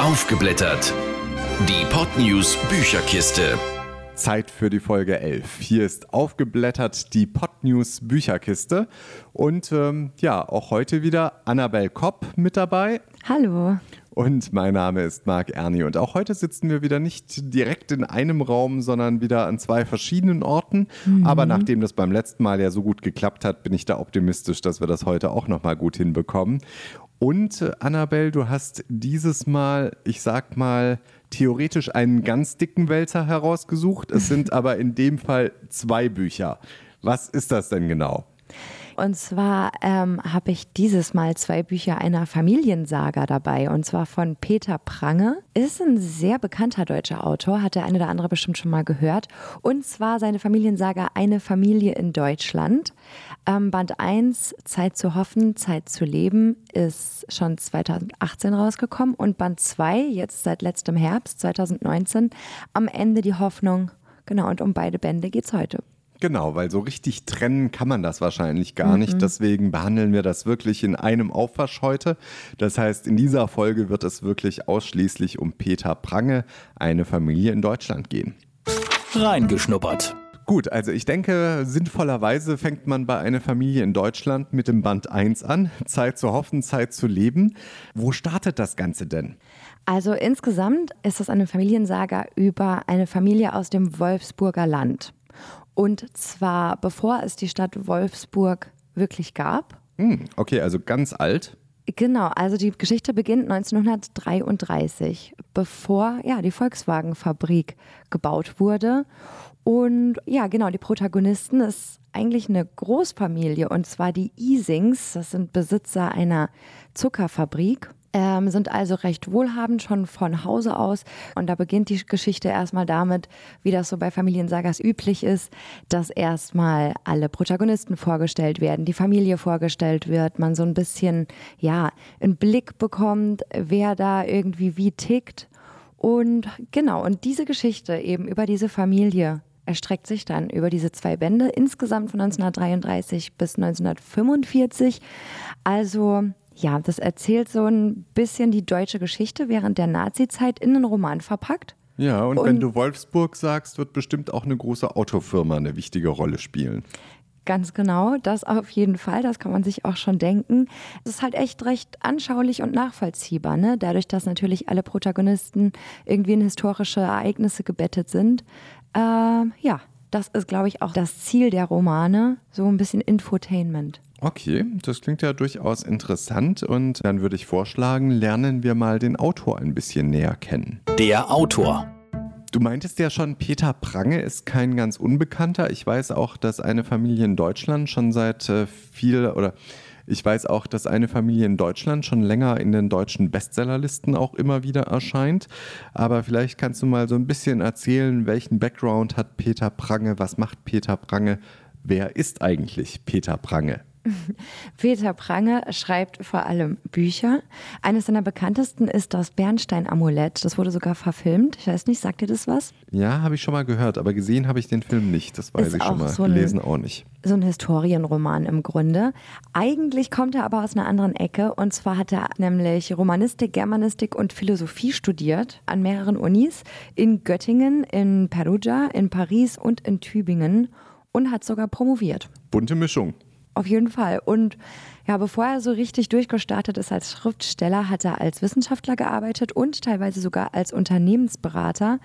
Aufgeblättert. Die Podnews Bücherkiste. Zeit für die Folge 11. Hier ist aufgeblättert die Podnews Bücherkiste. Und ähm, ja, auch heute wieder Annabel Kopp mit dabei. Hallo. Und mein Name ist Marc Erni. Und auch heute sitzen wir wieder nicht direkt in einem Raum, sondern wieder an zwei verschiedenen Orten. Mhm. Aber nachdem das beim letzten Mal ja so gut geklappt hat, bin ich da optimistisch, dass wir das heute auch nochmal gut hinbekommen. Und äh, Annabelle, du hast dieses Mal, ich sag mal, theoretisch einen ganz dicken Wälzer herausgesucht. Es sind aber in dem Fall zwei Bücher. Was ist das denn genau? Und zwar ähm, habe ich dieses Mal zwei Bücher einer Familiensaga dabei. Und zwar von Peter Prange. Ist ein sehr bekannter deutscher Autor, hat der eine oder andere bestimmt schon mal gehört. Und zwar seine Familiensaga Eine Familie in Deutschland. Ähm, Band 1, Zeit zu hoffen, Zeit zu leben, ist schon 2018 rausgekommen. Und Band 2, jetzt seit letztem Herbst, 2019, am Ende die Hoffnung. Genau, und um beide Bände geht es heute. Genau, weil so richtig trennen kann man das wahrscheinlich gar mhm. nicht. Deswegen behandeln wir das wirklich in einem Aufwasch heute. Das heißt, in dieser Folge wird es wirklich ausschließlich um Peter Prange, eine Familie in Deutschland gehen. Reingeschnuppert. Gut, also ich denke, sinnvollerweise fängt man bei einer Familie in Deutschland mit dem Band 1 an. Zeit zu hoffen, Zeit zu leben. Wo startet das Ganze denn? Also insgesamt ist das eine Familiensaga über eine Familie aus dem Wolfsburger Land. Und zwar bevor es die Stadt Wolfsburg wirklich gab. Hm, okay, also ganz alt. Genau, also die Geschichte beginnt 1933, bevor ja, die Volkswagen-Fabrik gebaut wurde. Und ja, genau, die Protagonisten ist eigentlich eine Großfamilie und zwar die Isings, das sind Besitzer einer Zuckerfabrik ähm, sind also recht wohlhabend schon von Hause aus. Und da beginnt die Geschichte erstmal damit, wie das so bei Familiensagas üblich ist, dass erstmal alle Protagonisten vorgestellt werden, die Familie vorgestellt wird, man so ein bisschen, ja, einen Blick bekommt, wer da irgendwie wie tickt. Und genau, und diese Geschichte eben über diese Familie erstreckt sich dann über diese zwei Bände, insgesamt von 1933 bis 1945. Also ja, das erzählt so ein bisschen die deutsche Geschichte während der Nazizeit in einen Roman verpackt. Ja, und, und wenn du Wolfsburg sagst, wird bestimmt auch eine große Autofirma eine wichtige Rolle spielen. Ganz genau, das auf jeden Fall, das kann man sich auch schon denken. Es ist halt echt recht anschaulich und nachvollziehbar, ne? dadurch, dass natürlich alle Protagonisten irgendwie in historische Ereignisse gebettet sind. Äh, ja, das ist, glaube ich, auch das Ziel der Romane, so ein bisschen Infotainment. Okay, das klingt ja durchaus interessant und dann würde ich vorschlagen, lernen wir mal den Autor ein bisschen näher kennen. Der Autor. Du meintest ja schon, Peter Prange ist kein ganz Unbekannter. Ich weiß auch, dass eine Familie in Deutschland schon seit äh, viel oder ich weiß auch, dass eine Familie in Deutschland schon länger in den deutschen Bestsellerlisten auch immer wieder erscheint. Aber vielleicht kannst du mal so ein bisschen erzählen, welchen Background hat Peter Prange, was macht Peter Prange, wer ist eigentlich Peter Prange? Peter Prange schreibt vor allem Bücher. Eines seiner bekanntesten ist das Bernstein-Amulett. Das wurde sogar verfilmt. Ich weiß nicht, sagt dir das was? Ja, habe ich schon mal gehört, aber gesehen habe ich den Film nicht. Das weiß ist ich schon mal. So Gelesen auch nicht. So ein Historienroman im Grunde. Eigentlich kommt er aber aus einer anderen Ecke. Und zwar hat er nämlich Romanistik, Germanistik und Philosophie studiert an mehreren Unis. In Göttingen, in Perugia, in Paris und in Tübingen. Und hat sogar promoviert. Bunte Mischung. Auf jeden Fall. Und ja, bevor er so richtig durchgestartet ist als Schriftsteller, hat er als Wissenschaftler gearbeitet und teilweise sogar als Unternehmensberater.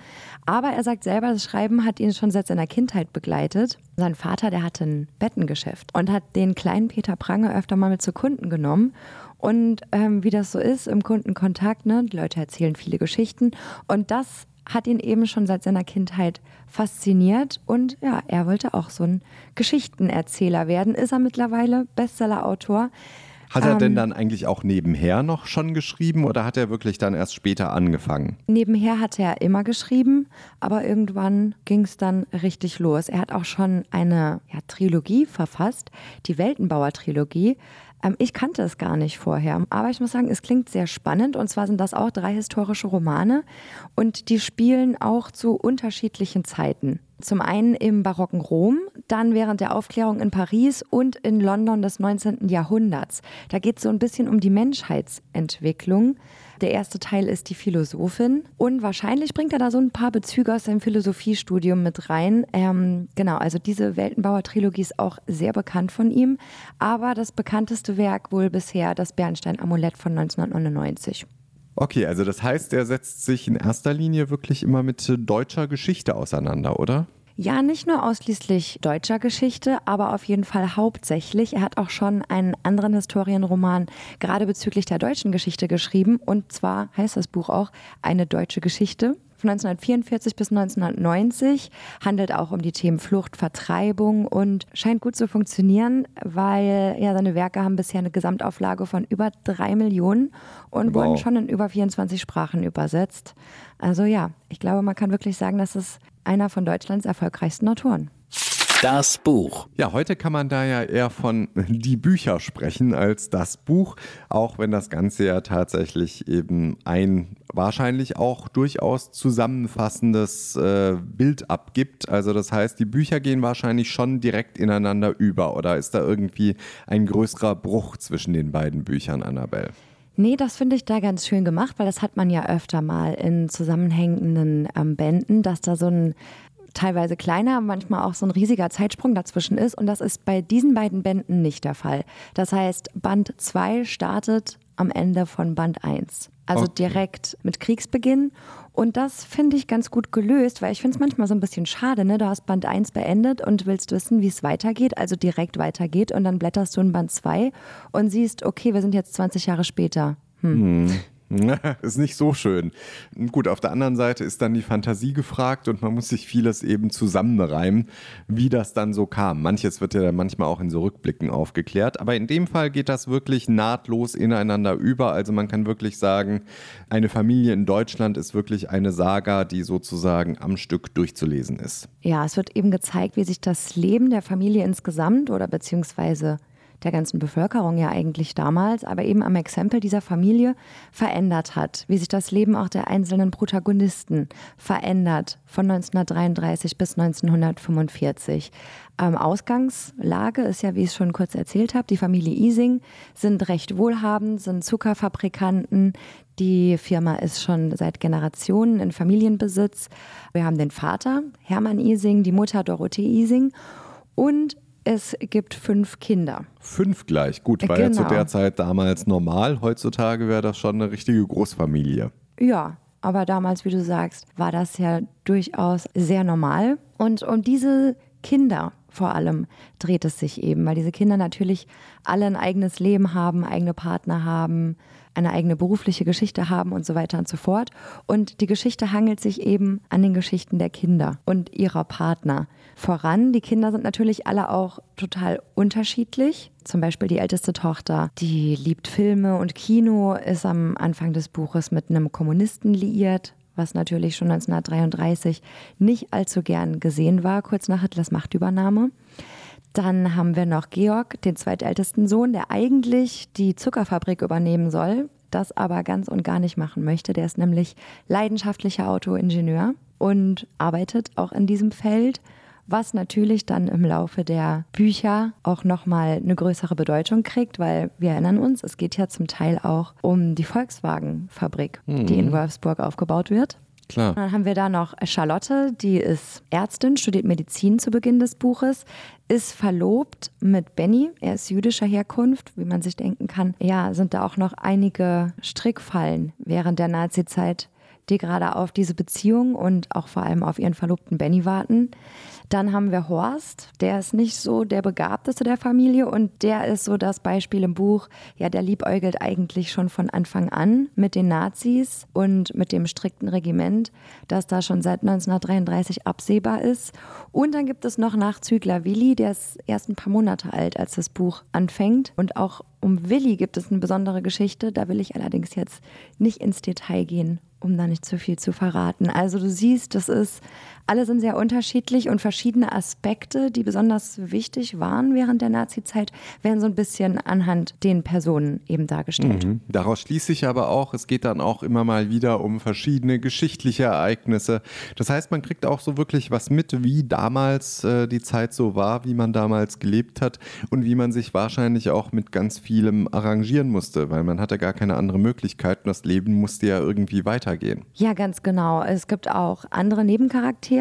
Aber er sagt selber, das Schreiben hat ihn schon seit seiner Kindheit begleitet. Sein Vater, der hatte ein Bettengeschäft und hat den kleinen Peter Prange öfter mal mit zu Kunden genommen. Und ähm, wie das so ist im Kundenkontakt, ne, die Leute erzählen viele Geschichten. Und das hat ihn eben schon seit seiner Kindheit fasziniert und ja, er wollte auch so ein Geschichtenerzähler werden. Ist er mittlerweile Bestsellerautor. Hat er ähm, denn dann eigentlich auch nebenher noch schon geschrieben oder hat er wirklich dann erst später angefangen? Nebenher hat er immer geschrieben, aber irgendwann ging es dann richtig los. Er hat auch schon eine ja, Trilogie verfasst, die Weltenbauer-Trilogie. Ähm, ich kannte es gar nicht vorher, aber ich muss sagen, es klingt sehr spannend und zwar sind das auch drei historische Romane und die spielen auch zu unterschiedlichen Zeiten. Zum einen im barocken Rom, dann während der Aufklärung in Paris und in London des 19. Jahrhunderts. Da geht es so ein bisschen um die Menschheitsentwicklung. Der erste Teil ist die Philosophin und wahrscheinlich bringt er da so ein paar Bezüge aus seinem Philosophiestudium mit rein. Ähm, genau, also diese Weltenbauer-Trilogie ist auch sehr bekannt von ihm, aber das bekannteste Werk wohl bisher das Bernstein-Amulett von 1999. Okay, also das heißt, er setzt sich in erster Linie wirklich immer mit deutscher Geschichte auseinander, oder? Ja, nicht nur ausschließlich deutscher Geschichte, aber auf jeden Fall hauptsächlich. Er hat auch schon einen anderen Historienroman gerade bezüglich der deutschen Geschichte geschrieben. Und zwar heißt das Buch auch Eine deutsche Geschichte. Von 1944 bis 1990 handelt auch um die Themen Flucht, Vertreibung und scheint gut zu funktionieren, weil ja seine Werke haben bisher eine Gesamtauflage von über drei Millionen und wow. wurden schon in über 24 Sprachen übersetzt. Also ja, ich glaube, man kann wirklich sagen, dass es einer von Deutschlands erfolgreichsten Autoren. Das Buch. Ja, heute kann man da ja eher von die Bücher sprechen als das Buch, auch wenn das Ganze ja tatsächlich eben ein wahrscheinlich auch durchaus zusammenfassendes äh, Bild abgibt. Also das heißt, die Bücher gehen wahrscheinlich schon direkt ineinander über oder ist da irgendwie ein größerer Bruch zwischen den beiden Büchern, Annabelle? Nee, das finde ich da ganz schön gemacht, weil das hat man ja öfter mal in zusammenhängenden ähm, Bänden, dass da so ein teilweise kleiner, manchmal auch so ein riesiger Zeitsprung dazwischen ist. Und das ist bei diesen beiden Bänden nicht der Fall. Das heißt, Band 2 startet am Ende von Band 1. Also okay. direkt mit Kriegsbeginn. Und das finde ich ganz gut gelöst, weil ich finde es manchmal so ein bisschen schade. Ne? Du hast Band 1 beendet und willst wissen, wie es weitergeht, also direkt weitergeht. Und dann blätterst du in Band 2 und siehst, okay, wir sind jetzt 20 Jahre später. Hm. Hm. ist nicht so schön. Gut, auf der anderen Seite ist dann die Fantasie gefragt und man muss sich vieles eben zusammenreimen, wie das dann so kam. Manches wird ja dann manchmal auch in so Rückblicken aufgeklärt, aber in dem Fall geht das wirklich nahtlos ineinander über. Also man kann wirklich sagen, eine Familie in Deutschland ist wirklich eine Saga, die sozusagen am Stück durchzulesen ist. Ja, es wird eben gezeigt, wie sich das Leben der Familie insgesamt oder beziehungsweise der ganzen Bevölkerung ja eigentlich damals, aber eben am Exempel dieser Familie verändert hat, wie sich das Leben auch der einzelnen Protagonisten verändert von 1933 bis 1945. Ähm, Ausgangslage ist ja, wie ich es schon kurz erzählt habe, die Familie Ising sind recht wohlhabend, sind Zuckerfabrikanten. Die Firma ist schon seit Generationen in Familienbesitz. Wir haben den Vater, Hermann Ising, die Mutter Dorothee Ising und es gibt fünf Kinder. Fünf gleich, gut, war genau. ja zu der Zeit damals normal. Heutzutage wäre das schon eine richtige Großfamilie. Ja, aber damals, wie du sagst, war das ja durchaus sehr normal. Und um diese Kinder vor allem dreht es sich eben, weil diese Kinder natürlich alle ein eigenes Leben haben, eigene Partner haben, eine eigene berufliche Geschichte haben und so weiter und so fort. Und die Geschichte hangelt sich eben an den Geschichten der Kinder und ihrer Partner voran. Die Kinder sind natürlich alle auch total unterschiedlich. Zum Beispiel die älteste Tochter, die liebt Filme und Kino, ist am Anfang des Buches mit einem Kommunisten liiert, was natürlich schon 1933 nicht allzu gern gesehen war, kurz nach Hitlers Machtübernahme. Dann haben wir noch Georg, den zweitältesten Sohn, der eigentlich die Zuckerfabrik übernehmen soll, das aber ganz und gar nicht machen möchte. Der ist nämlich leidenschaftlicher Autoingenieur und arbeitet auch in diesem Feld, was natürlich dann im Laufe der Bücher auch nochmal eine größere Bedeutung kriegt, weil wir erinnern uns, es geht ja zum Teil auch um die Volkswagen-Fabrik, mhm. die in Wolfsburg aufgebaut wird. Klar. Dann haben wir da noch Charlotte, die ist Ärztin, studiert Medizin zu Beginn des Buches, ist verlobt mit Benny. Er ist jüdischer Herkunft, wie man sich denken kann. Ja, sind da auch noch einige Strickfallen während der Nazizeit, die gerade auf diese Beziehung und auch vor allem auf ihren Verlobten Benny warten. Dann haben wir Horst, der ist nicht so der Begabteste der Familie und der ist so das Beispiel im Buch, ja, der liebäugelt eigentlich schon von Anfang an mit den Nazis und mit dem strikten Regiment, das da schon seit 1933 absehbar ist. Und dann gibt es noch Nachzügler Willi, der ist erst ein paar Monate alt, als das Buch anfängt. Und auch um Willi gibt es eine besondere Geschichte, da will ich allerdings jetzt nicht ins Detail gehen um da nicht zu viel zu verraten. Also du siehst, das ist Alle sind sehr unterschiedlich und verschiedene Aspekte, die besonders wichtig waren während der Nazizeit, werden so ein bisschen anhand den Personen eben dargestellt. Mhm. Daraus schließe ich aber auch, es geht dann auch immer mal wieder um verschiedene geschichtliche Ereignisse. Das heißt, man kriegt auch so wirklich was mit, wie damals äh, die Zeit so war, wie man damals gelebt hat und wie man sich wahrscheinlich auch mit ganz vielem arrangieren musste, weil man hatte gar keine andere Möglichkeit und das Leben musste ja irgendwie weitergehen. Ja, ganz genau. Es gibt auch andere Nebencharaktere,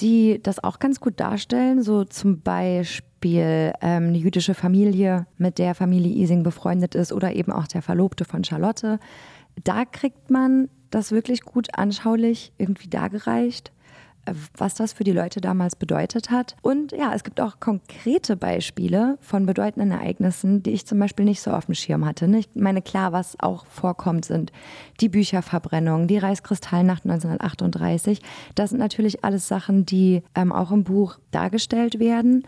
die das auch ganz gut darstellen, so zum Beispiel ähm, eine jüdische Familie, mit der Familie Ising befreundet ist oder eben auch der Verlobte von Charlotte. Da kriegt man das wirklich gut anschaulich irgendwie dargereicht was das für die Leute damals bedeutet hat. Und ja, es gibt auch konkrete Beispiele von bedeutenden Ereignissen, die ich zum Beispiel nicht so auf dem Schirm hatte. Ich meine, klar, was auch vorkommt, sind die Bücherverbrennung, die Reichskristallnacht 1938. Das sind natürlich alles Sachen, die ähm, auch im Buch dargestellt werden.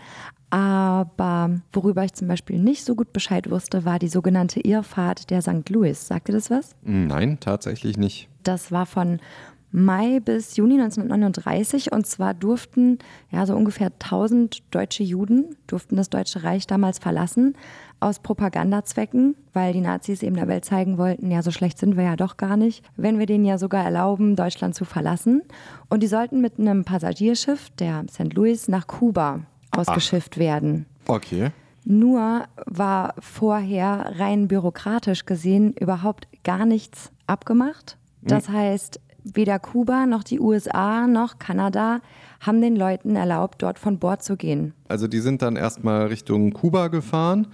Aber worüber ich zum Beispiel nicht so gut Bescheid wusste, war die sogenannte Irrfahrt der St. Louis. Sagte das was? Nein, tatsächlich nicht. Das war von Mai bis Juni 1939 und zwar durften ja so ungefähr 1000 deutsche Juden durften das Deutsche Reich damals verlassen aus Propagandazwecken, weil die Nazis eben der Welt zeigen wollten, ja so schlecht sind wir ja doch gar nicht, wenn wir denen ja sogar erlauben, Deutschland zu verlassen und die sollten mit einem Passagierschiff, der St. Louis, nach Kuba ausgeschifft Ach. werden. Okay. Nur war vorher rein bürokratisch gesehen überhaupt gar nichts abgemacht. Das hm. heißt, weder Kuba noch die USA noch Kanada haben den Leuten erlaubt, dort von Bord zu gehen. Also die sind dann erstmal Richtung Kuba gefahren,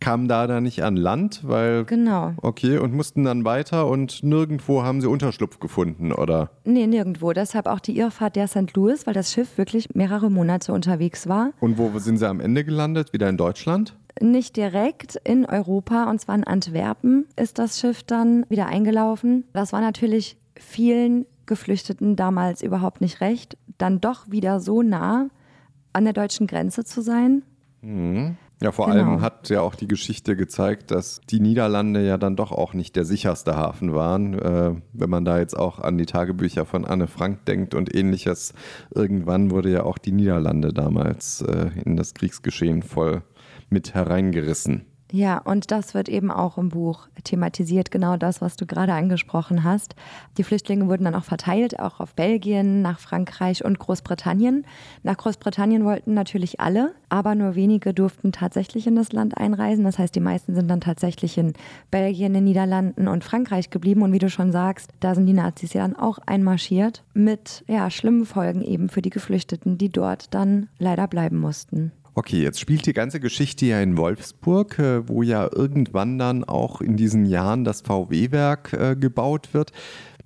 kamen da dann nicht an Land, weil. Genau. Okay, und mussten dann weiter und nirgendwo haben sie Unterschlupf gefunden, oder? Nee, nirgendwo. Deshalb auch die Irrfahrt der St. Louis, weil das Schiff wirklich mehrere Monate unterwegs war. Und wo sind sie am Ende gelandet? Wieder in Deutschland? Nicht direkt in Europa, und zwar in Antwerpen ist das Schiff dann wieder eingelaufen. Das war natürlich vielen Geflüchteten damals überhaupt nicht recht, dann doch wieder so nah an der deutschen Grenze zu sein. Mhm. Ja, vor genau. allem hat ja auch die Geschichte gezeigt, dass die Niederlande ja dann doch auch nicht der sicherste Hafen waren. Äh, wenn man da jetzt auch an die Tagebücher von Anne Frank denkt und ähnliches, irgendwann wurde ja auch die Niederlande damals äh, in das Kriegsgeschehen voll mit hereingerissen. Ja, und das wird eben auch im Buch thematisiert, genau das, was du gerade angesprochen hast. Die Flüchtlinge wurden dann auch verteilt, auch auf Belgien, nach Frankreich und Großbritannien. Nach Großbritannien wollten natürlich alle, aber nur wenige durften tatsächlich in das Land einreisen. Das heißt, die meisten sind dann tatsächlich in Belgien, den Niederlanden und Frankreich geblieben. Und wie du schon sagst, da sind die Nazis ja dann auch einmarschiert mit ja, schlimmen Folgen eben für die Geflüchteten, die dort dann leider bleiben mussten. Okay, jetzt spielt die ganze Geschichte ja in Wolfsburg, äh, wo ja irgendwann dann auch in diesen Jahren das VW-Werk äh, gebaut wird.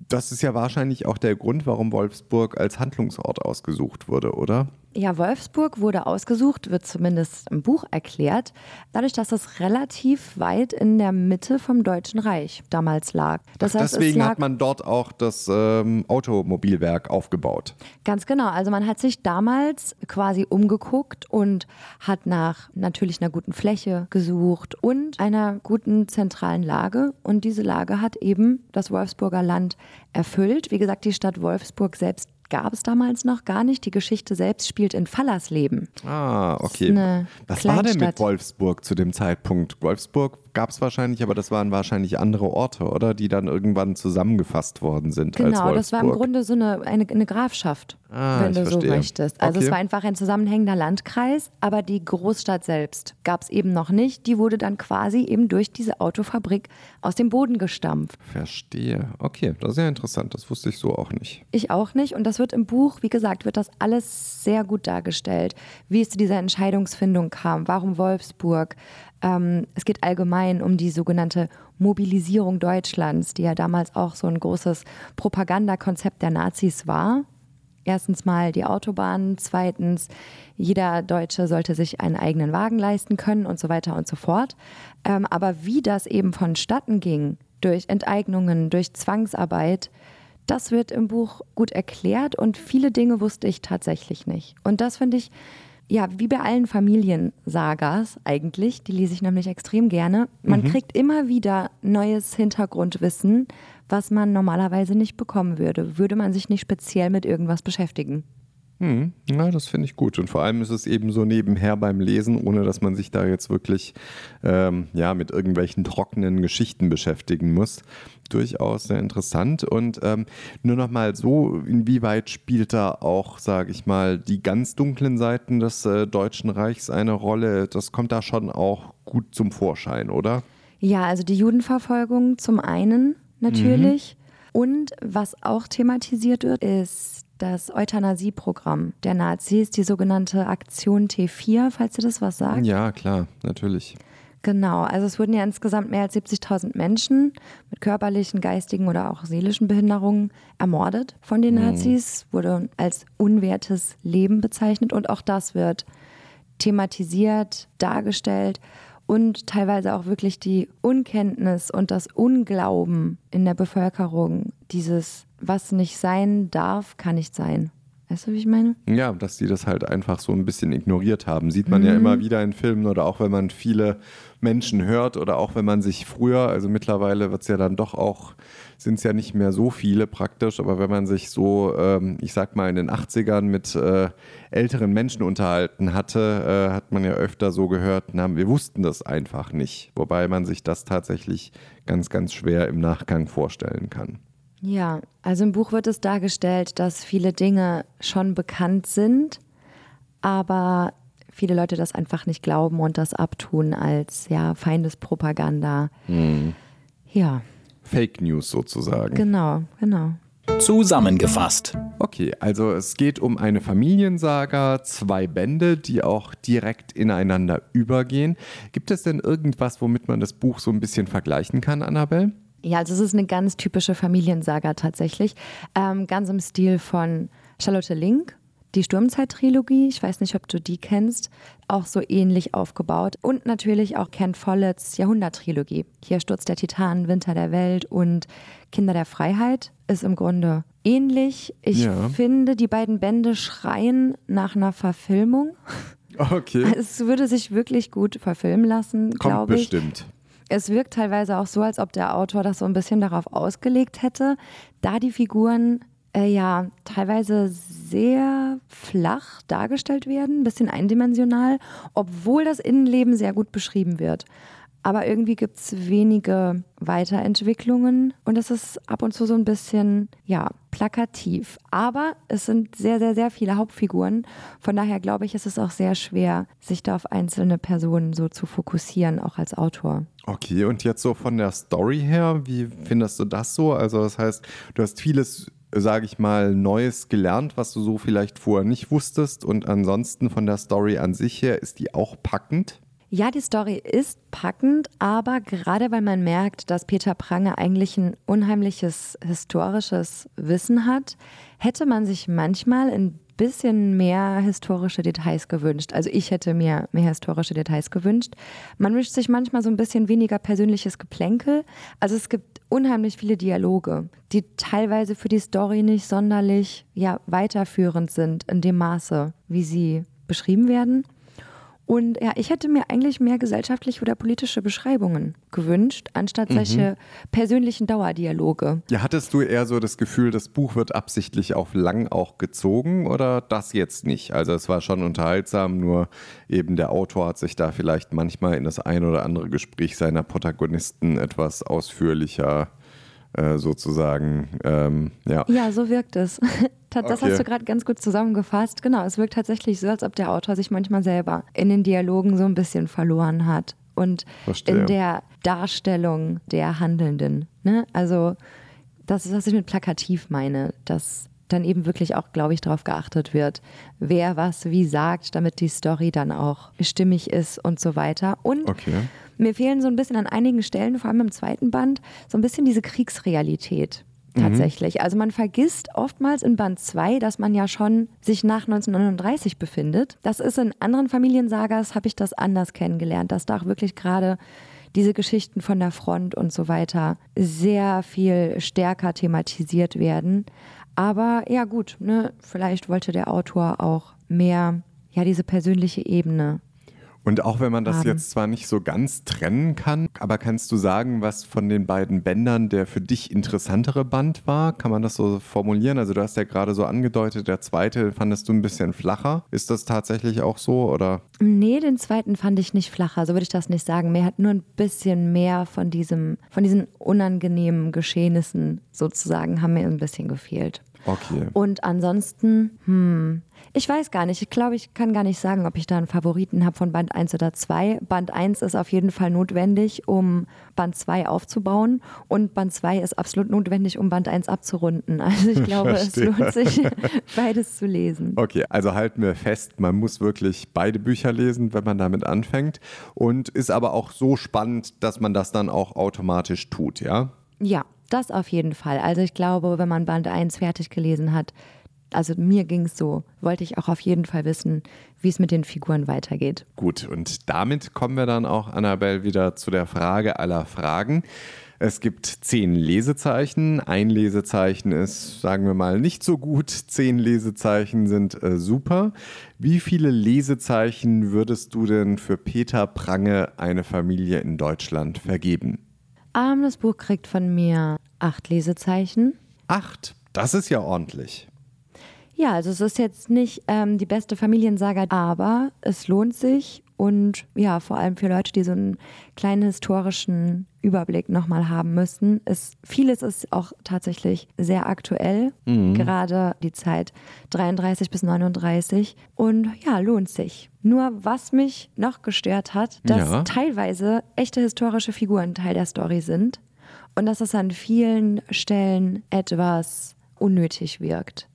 Das ist ja wahrscheinlich auch der Grund, warum Wolfsburg als Handlungsort ausgesucht wurde, oder? Ja, Wolfsburg wurde ausgesucht, wird zumindest im Buch erklärt, dadurch, dass es relativ weit in der Mitte vom Deutschen Reich damals lag. Das Ach, heißt, deswegen lag hat man dort auch das ähm, Automobilwerk aufgebaut. Ganz genau. Also man hat sich damals quasi umgeguckt und hat nach natürlich einer guten Fläche gesucht und einer guten zentralen Lage. Und diese Lage hat eben das Wolfsburger Land erfüllt. Wie gesagt, die Stadt Wolfsburg selbst gab es damals noch gar nicht. Die Geschichte selbst spielt in Fallersleben. Ah, okay. Was war denn mit Wolfsburg zu dem Zeitpunkt? Wolfsburg gab es wahrscheinlich, aber das waren wahrscheinlich andere Orte, oder? Die dann irgendwann zusammengefasst worden sind. Genau, das war im Grunde so eine, eine, eine Grafschaft, ah, wenn du verstehe. so möchtest. Also okay. es war einfach ein zusammenhängender Landkreis, aber die Großstadt selbst gab es eben noch nicht. Die wurde dann quasi eben durch diese Autofabrik aus dem Boden gestampft. Verstehe. Okay, das ist ja interessant. Das wusste ich so auch nicht. Ich auch nicht. Und das wird im Buch, wie gesagt, wird das alles sehr gut dargestellt. Wie es zu dieser Entscheidungsfindung kam. Warum Wolfsburg? Ähm, es geht allgemein um die sogenannte Mobilisierung Deutschlands, die ja damals auch so ein großes Propagandakonzept der Nazis war. Erstens mal die Autobahnen, zweitens, jeder Deutsche sollte sich einen eigenen Wagen leisten können und so weiter und so fort. Ähm, aber wie das eben vonstatten ging, durch Enteignungen, durch Zwangsarbeit, das wird im Buch gut erklärt und viele Dinge wusste ich tatsächlich nicht. Und das finde ich ja, wie bei allen Familiensagas eigentlich, die lese ich nämlich extrem gerne. Man mhm. kriegt immer wieder neues Hintergrundwissen, was man normalerweise nicht bekommen würde, würde man sich nicht speziell mit irgendwas beschäftigen. Hm, ja, das finde ich gut. Und vor allem ist es eben so nebenher beim Lesen, ohne dass man sich da jetzt wirklich ähm, ja, mit irgendwelchen trockenen Geschichten beschäftigen muss. Durchaus sehr interessant. Und ähm, nur noch mal so, inwieweit spielt da auch, sage ich mal, die ganz dunklen Seiten des äh, Deutschen Reichs eine Rolle? Das kommt da schon auch gut zum Vorschein, oder? Ja, also die Judenverfolgung zum einen natürlich. Mhm. Und was auch thematisiert wird, ist das Euthanasieprogramm der Nazis, die sogenannte Aktion T4, falls ihr das was sagt. Ja, klar, natürlich. Genau, also es wurden ja insgesamt mehr als 70.000 Menschen mit körperlichen, geistigen oder auch seelischen Behinderungen ermordet von den mhm. Nazis, wurde als unwertes Leben bezeichnet und auch das wird thematisiert, dargestellt und teilweise auch wirklich die Unkenntnis und das Unglauben in der Bevölkerung, dieses, was nicht sein darf, kann nicht sein. Weißt du, wie ich meine? Ja, dass die das halt einfach so ein bisschen ignoriert haben. Sieht man mhm. ja immer wieder in Filmen oder auch wenn man viele Menschen hört oder auch wenn man sich früher, also mittlerweile wird es ja dann doch auch, sind es ja nicht mehr so viele praktisch, aber wenn man sich so, ähm, ich sag mal, in den 80ern mit äh, älteren Menschen unterhalten hatte, äh, hat man ja öfter so gehört, na, wir wussten das einfach nicht. Wobei man sich das tatsächlich ganz, ganz schwer im Nachgang vorstellen kann. Ja, also im Buch wird es dargestellt, dass viele Dinge schon bekannt sind, aber viele Leute das einfach nicht glauben und das abtun als ja Feindespropaganda. Hm. Ja. Fake News sozusagen. Genau, genau. Zusammengefasst. Okay, also es geht um eine Familiensaga, zwei Bände, die auch direkt ineinander übergehen. Gibt es denn irgendwas, womit man das Buch so ein bisschen vergleichen kann, Annabelle? Ja, also es ist eine ganz typische Familiensaga tatsächlich. Ähm, ganz im Stil von Charlotte Link, die Sturmzeit-Trilogie. Ich weiß nicht, ob du die kennst. Auch so ähnlich aufgebaut. Und natürlich auch Ken Folletts Jahrhundert-Trilogie. Hier Sturz der Titanen, Winter der Welt und Kinder der Freiheit ist im Grunde ähnlich. Ich ja. finde, die beiden Bände schreien nach einer Verfilmung. Okay. Es würde sich wirklich gut verfilmen lassen, glaube ich. Bestimmt. Es wirkt teilweise auch so, als ob der Autor das so ein bisschen darauf ausgelegt hätte, da die Figuren äh, ja teilweise sehr flach dargestellt werden, ein bisschen eindimensional, obwohl das Innenleben sehr gut beschrieben wird. Aber irgendwie gibt es wenige Weiterentwicklungen und es ist ab und zu so ein bisschen, ja, plakativ. Aber es sind sehr, sehr, sehr viele Hauptfiguren. Von daher glaube ich, ist es auch sehr schwer, sich da auf einzelne Personen so zu fokussieren, auch als Autor. Okay, und jetzt so von der Story her, wie findest du das so? Also das heißt, du hast vieles sage ich mal, Neues gelernt, was du so vielleicht vorher nicht wusstest. Und ansonsten von der Story an sich her, ist die auch packend? Ja, die Story ist packend, aber gerade weil man merkt, dass Peter Prange eigentlich ein unheimliches historisches Wissen hat, hätte man sich manchmal ein bisschen mehr historische Details gewünscht. Also ich hätte mir mehr historische Details gewünscht. Man wünscht sich manchmal so ein bisschen weniger persönliches Geplänkel. Also es gibt unheimlich viele Dialoge, die teilweise für die Story nicht sonderlich ja, weiterführend sind in dem Maße, wie sie beschrieben werden. Und ja, ich hätte mir eigentlich mehr gesellschaftliche oder politische Beschreibungen gewünscht, anstatt mhm. solche persönlichen Dauerdialoge. Ja, hattest du eher so das Gefühl, das Buch wird absichtlich auf lang auch gezogen oder das jetzt nicht? Also es war schon unterhaltsam, nur eben der Autor hat sich da vielleicht manchmal in das ein oder andere Gespräch seiner Protagonisten etwas ausführlicher äh, sozusagen, ähm, ja. Ja, so wirkt es. Das okay. hast du gerade ganz gut zusammengefasst. Genau, es wirkt tatsächlich so, als ob der Autor sich manchmal selber in den Dialogen so ein bisschen verloren hat und Verstehe. in der Darstellung der Handelnden. Ne? Also das ist, was ich mit plakativ meine, dass dann eben wirklich auch, glaube ich, darauf geachtet wird, wer was wie sagt, damit die Story dann auch stimmig ist und so weiter. Und okay. Mir fehlen so ein bisschen an einigen Stellen, vor allem im zweiten Band, so ein bisschen diese Kriegsrealität mhm. tatsächlich. Mhm. Also man vergisst oftmals in Band 2, dass man ja schon sich nach 1939 befindet. Das ist in anderen Familiensagas, habe ich das anders kennengelernt, dass da auch wirklich gerade diese Geschichten von der Front und so weiter sehr viel stärker thematisiert werden. Aber ja gut, ne, vielleicht wollte der Autor auch mehr ja diese persönliche Ebene Und auch wenn man das haben. jetzt zwar nicht so ganz trennen kann, aber kannst du sagen, was von den beiden Bändern der für dich interessantere Band war? Kann man das so formulieren? Also du hast ja gerade so angedeutet, der zweite fandest du ein bisschen flacher. Ist das tatsächlich auch so oder? Nee, den zweiten fand ich nicht flacher, so würde ich das nicht sagen. Mir hat nur ein bisschen mehr von diesem, von diesen unangenehmen Geschehnissen sozusagen, haben mir ein bisschen gefehlt. Okay. Und ansonsten, hm, ich weiß gar nicht. Ich glaube, ich kann gar nicht sagen, ob ich da einen Favoriten habe von Band 1 oder 2. Band 1 ist auf jeden Fall notwendig, um Band 2 aufzubauen. Und Band 2 ist absolut notwendig, um Band 1 abzurunden. Also ich glaube, es Verstehe. lohnt sich, beides zu lesen. Okay, also halten wir fest, man muss wirklich beide Bücher lesen, wenn man damit anfängt. Und ist aber auch so spannend, dass man das dann auch automatisch tut, ja? Ja, das auf jeden Fall. Also ich glaube, wenn man Band 1 fertig gelesen hat, also mir ging es so, wollte ich auch auf jeden Fall wissen, wie es mit den Figuren weitergeht. Gut, und damit kommen wir dann auch, Annabelle, wieder zu der Frage aller Fragen. Es gibt zehn Lesezeichen. Ein Lesezeichen ist, sagen wir mal, nicht so gut. Zehn Lesezeichen sind äh, super. Wie viele Lesezeichen würdest du denn für Peter Prange eine Familie in Deutschland vergeben? Ähm, das Buch kriegt von mir acht Lesezeichen. Acht. Das ist ja ordentlich. Ja, also es ist jetzt nicht ähm, die beste Familiensaga, aber es lohnt sich und ja, vor allem für Leute, die so einen kleinen historischen Überblick nochmal haben müssen. Ist, vieles ist auch tatsächlich sehr aktuell, gerade die Zeit 33 bis 39 und ja, lohnt sich. Nur was mich noch gestört hat, dass Ja. teilweise echte historische Figuren Teil der Story sind und dass es an vielen Stellen etwas unnötig wirkt.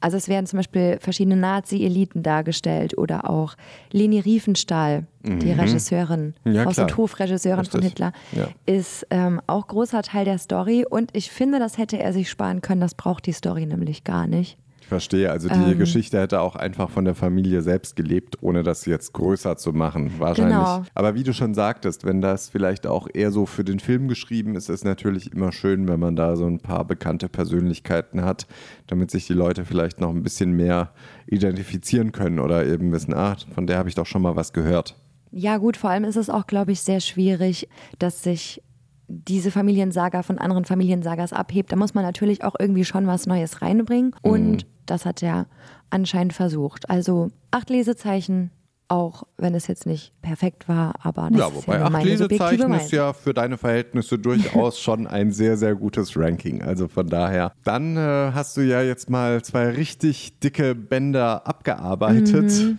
Also es werden zum Beispiel verschiedene Nazi-Eliten dargestellt oder auch Leni Riefenstahl, die Regisseurin, Mhm. Ja, Haus- und Hofregisseurin von. Hitler, Ja. ist ähm, auch großer Teil der Story und ich finde, das hätte er sich sparen können, das braucht die Story nämlich gar nicht. Ich verstehe. Also die Ähm. Geschichte hätte auch einfach von der Familie selbst gelebt, ohne das jetzt größer zu machen. Wahrscheinlich. Genau. Aber wie du schon sagtest, wenn das vielleicht auch eher so für den Film geschrieben ist, ist natürlich immer schön, wenn man da so ein paar bekannte Persönlichkeiten hat, damit sich die Leute vielleicht noch ein bisschen mehr identifizieren können oder eben wissen, ah, von der habe ich doch schon mal was gehört. Ja gut, vor allem ist es auch, glaube ich, sehr schwierig, dass sich diese Familiensaga von anderen Familiensagas abhebt. Da muss man natürlich auch irgendwie schon was Neues reinbringen. Mhm. Und das hat er anscheinend versucht. Also acht Lesezeichen, auch wenn es jetzt nicht perfekt war, aber das Ja, ist wobei ja nur acht Lesezeichen ist ja für deine Verhältnisse durchaus schon ein sehr, sehr gutes Ranking. Also von daher. Dann äh, hast du ja jetzt mal zwei richtig dicke Bänder abgearbeitet. Mhm.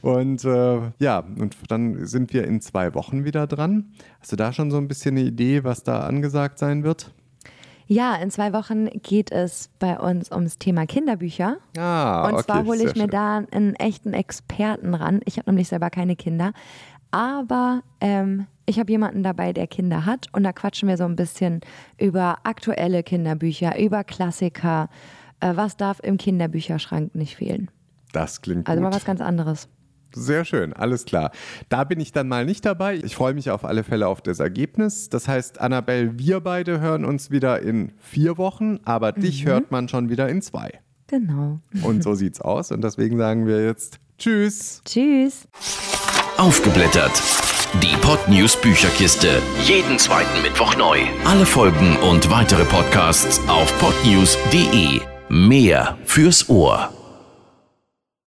Und äh, ja, und dann sind wir in zwei Wochen wieder dran. Hast du da schon so ein bisschen eine Idee, was da angesagt sein wird? Ja, in zwei Wochen geht es bei uns ums Thema Kinderbücher. Ah, Und okay, zwar hole ich mir schön. da einen echten Experten ran. Ich habe nämlich selber keine Kinder. Aber ähm, ich habe jemanden dabei, der Kinder hat. Und da quatschen wir so ein bisschen über aktuelle Kinderbücher, über Klassiker. Äh, was darf im Kinderbücherschrank nicht fehlen? Das klingt Also gut. mal was ganz anderes. Sehr schön, alles klar. Da bin ich dann mal nicht dabei. Ich freue mich auf alle Fälle auf das Ergebnis. Das heißt, Annabelle, wir beide hören uns wieder in vier Wochen, aber dich hört man schon wieder in zwei. Genau. Und so sieht's aus. Und deswegen sagen wir jetzt Tschüss. Tschüss. Aufgeblättert. Die Podnews Bücherkiste. Jeden zweiten Mittwoch neu. Alle Folgen und weitere Podcasts auf podnews.de. Mehr fürs Ohr.